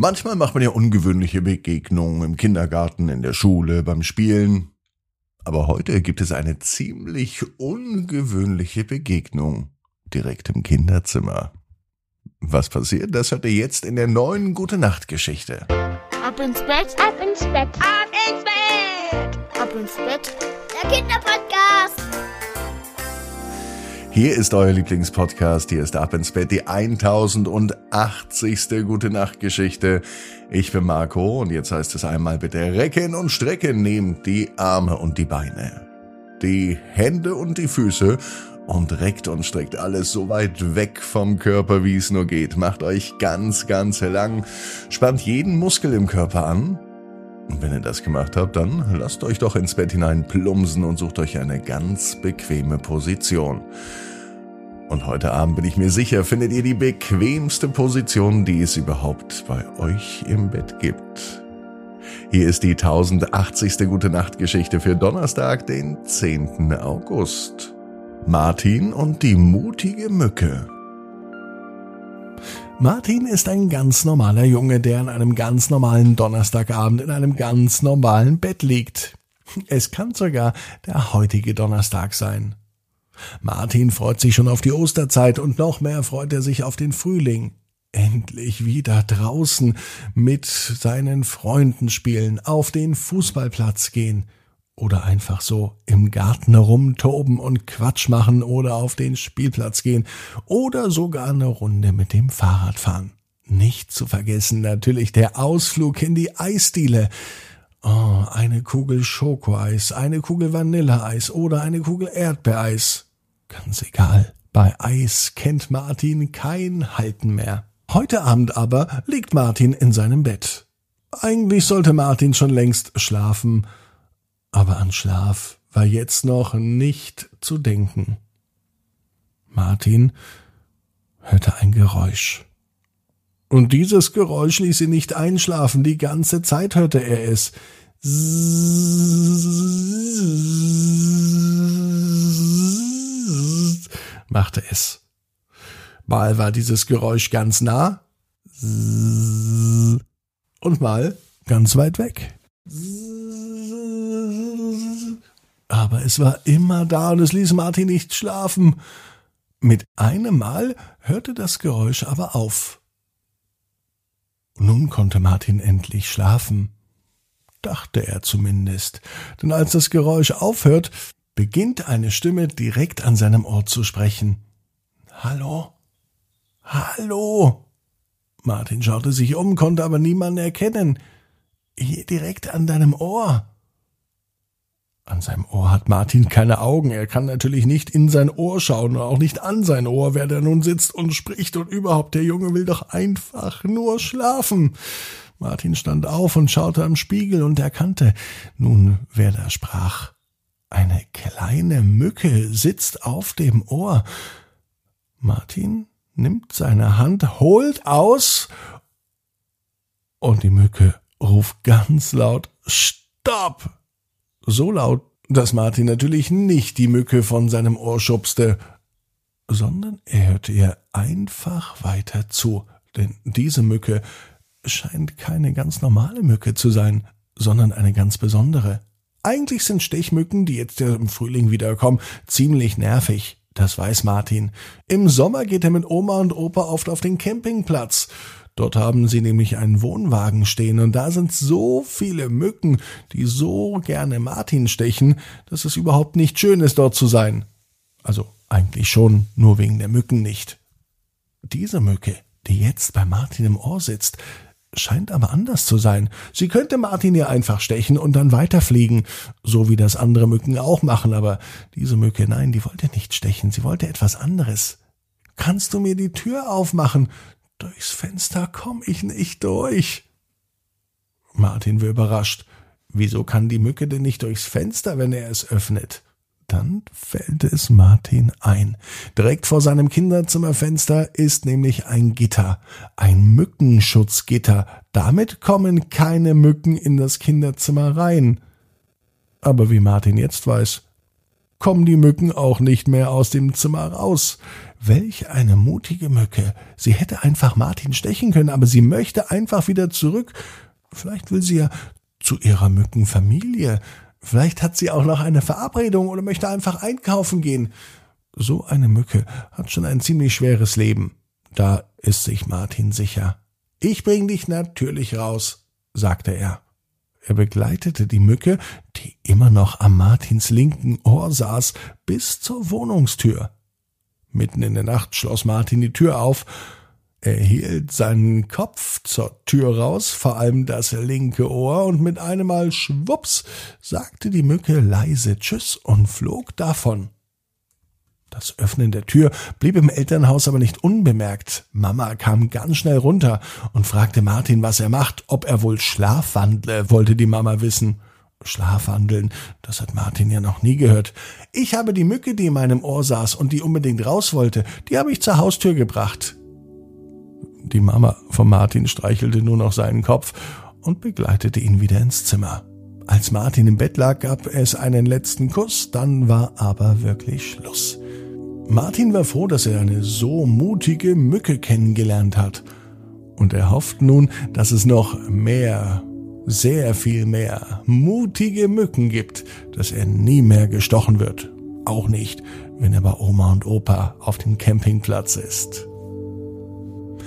Manchmal macht man ja ungewöhnliche Begegnungen im Kindergarten, in der Schule, beim Spielen. Aber heute gibt es eine ziemlich ungewöhnliche Begegnung direkt im Kinderzimmer. Was passiert, das hört ihr jetzt in der neuen Gute Nacht Geschichte. Ab ins Bett, ab ins Bett, ab ins Bett, ab ins Bett. Der Kinderpodcast. Hier ist euer Lieblingspodcast. Hier ist Ab ins Bett, die 1080. Gute Nacht Geschichte. Ich bin Marco und jetzt heißt es einmal bitte recken und strecken. Nehmt die Arme und die Beine, die Hände und die Füße und reckt und streckt alles so weit weg vom Körper, wie es nur geht. Macht euch ganz, ganz lang, spannt jeden Muskel im Körper an. Und wenn ihr das gemacht habt, dann lasst euch doch ins Bett hinein plumsen und sucht euch eine ganz bequeme Position. Und heute Abend bin ich mir sicher, findet ihr die bequemste Position, die es überhaupt bei euch im Bett gibt. Hier ist die 1080. Gute Nacht Geschichte für Donnerstag, den 10. August. Martin und die mutige Mücke. Martin ist ein ganz normaler Junge, der an einem ganz normalen Donnerstagabend in einem ganz normalen Bett liegt. Es kann sogar der heutige Donnerstag sein. Martin freut sich schon auf die Osterzeit und noch mehr freut er sich auf den Frühling. Endlich wieder draußen mit seinen Freunden spielen, auf den Fußballplatz gehen oder einfach so im Garten herumtoben und Quatsch machen oder auf den Spielplatz gehen oder sogar eine Runde mit dem Fahrrad fahren. Nicht zu vergessen natürlich der Ausflug in die Eisdiele. Oh, eine Kugel Schokoeis, eine Kugel Vanilleeis oder eine Kugel Erdbeereis. Ganz egal. Bei Eis kennt Martin kein Halten mehr. Heute Abend aber liegt Martin in seinem Bett. Eigentlich sollte Martin schon längst schlafen, aber an Schlaf war jetzt noch nicht zu denken. Martin hörte ein Geräusch. Und dieses Geräusch ließ ihn nicht einschlafen, die ganze Zeit hörte er es. Machte es. Mal war dieses Geräusch ganz nah und mal ganz weit weg. Aber es war immer da und es ließ Martin nicht schlafen. Mit einem Mal hörte das Geräusch aber auf. Nun konnte Martin endlich schlafen, dachte er zumindest, denn als das Geräusch aufhört, beginnt eine Stimme direkt an seinem Ohr zu sprechen. Hallo? Hallo? Martin schaute sich um, konnte aber niemanden erkennen. Hier direkt an deinem Ohr. An seinem Ohr hat Martin keine Augen. Er kann natürlich nicht in sein Ohr schauen und auch nicht an sein Ohr, wer da nun sitzt und spricht und überhaupt, der Junge will doch einfach nur schlafen. Martin stand auf und schaute am Spiegel und erkannte nun, wer da sprach. Eine kleine Mücke sitzt auf dem Ohr. Martin nimmt seine Hand, holt aus und die Mücke ruft ganz laut Stopp! So laut, dass Martin natürlich nicht die Mücke von seinem Ohr schubste, sondern er hörte ihr einfach weiter zu, denn diese Mücke scheint keine ganz normale Mücke zu sein, sondern eine ganz besondere. Eigentlich sind Stechmücken, die jetzt im Frühling wiederkommen, ziemlich nervig. Das weiß Martin. Im Sommer geht er mit Oma und Opa oft auf den Campingplatz. Dort haben sie nämlich einen Wohnwagen stehen und da sind so viele Mücken, die so gerne Martin stechen, dass es überhaupt nicht schön ist, dort zu sein. Also eigentlich schon, nur wegen der Mücken nicht. Diese Mücke, die jetzt bei Martin im Ohr sitzt, scheint aber anders zu sein. Sie könnte Martin ja einfach stechen und dann weiterfliegen, so wie das andere Mücken auch machen, aber diese Mücke, nein, die wollte nicht stechen, sie wollte etwas anderes. Kannst du mir die Tür aufmachen? Durchs Fenster komm ich nicht durch. Martin war überrascht. Wieso kann die Mücke denn nicht durchs Fenster, wenn er es öffnet? Dann fällt es Martin ein. Direkt vor seinem Kinderzimmerfenster ist nämlich ein Gitter, ein Mückenschutzgitter. Damit kommen keine Mücken in das Kinderzimmer rein. Aber wie Martin jetzt weiß, kommen die Mücken auch nicht mehr aus dem Zimmer raus. Welch eine mutige Mücke. Sie hätte einfach Martin stechen können, aber sie möchte einfach wieder zurück. Vielleicht will sie ja zu ihrer Mückenfamilie. Vielleicht hat sie auch noch eine Verabredung oder möchte einfach einkaufen gehen. So eine Mücke hat schon ein ziemlich schweres Leben. Da ist sich Martin sicher. Ich bring dich natürlich raus, sagte er. Er begleitete die Mücke, die immer noch am Martins linken Ohr saß, bis zur Wohnungstür. Mitten in der Nacht schloss Martin die Tür auf. Er hielt seinen Kopf zur Tür raus, vor allem das linke Ohr, und mit einem Mal schwups sagte die Mücke leise Tschüss und flog davon. Das Öffnen der Tür blieb im Elternhaus aber nicht unbemerkt. Mama kam ganz schnell runter und fragte Martin, was er macht, ob er wohl schlafwandle, wollte die Mama wissen. Schlafwandeln, das hat Martin ja noch nie gehört. Ich habe die Mücke, die in meinem Ohr saß und die unbedingt raus wollte, die habe ich zur Haustür gebracht. Die Mama von Martin streichelte nur noch seinen Kopf und begleitete ihn wieder ins Zimmer. Als Martin im Bett lag, gab es einen letzten Kuss, dann war aber wirklich Schluss. Martin war froh, dass er eine so mutige Mücke kennengelernt hat. Und er hofft nun, dass es noch mehr sehr viel mehr mutige Mücken gibt, dass er nie mehr gestochen wird. Auch nicht, wenn er bei Oma und Opa auf dem Campingplatz ist.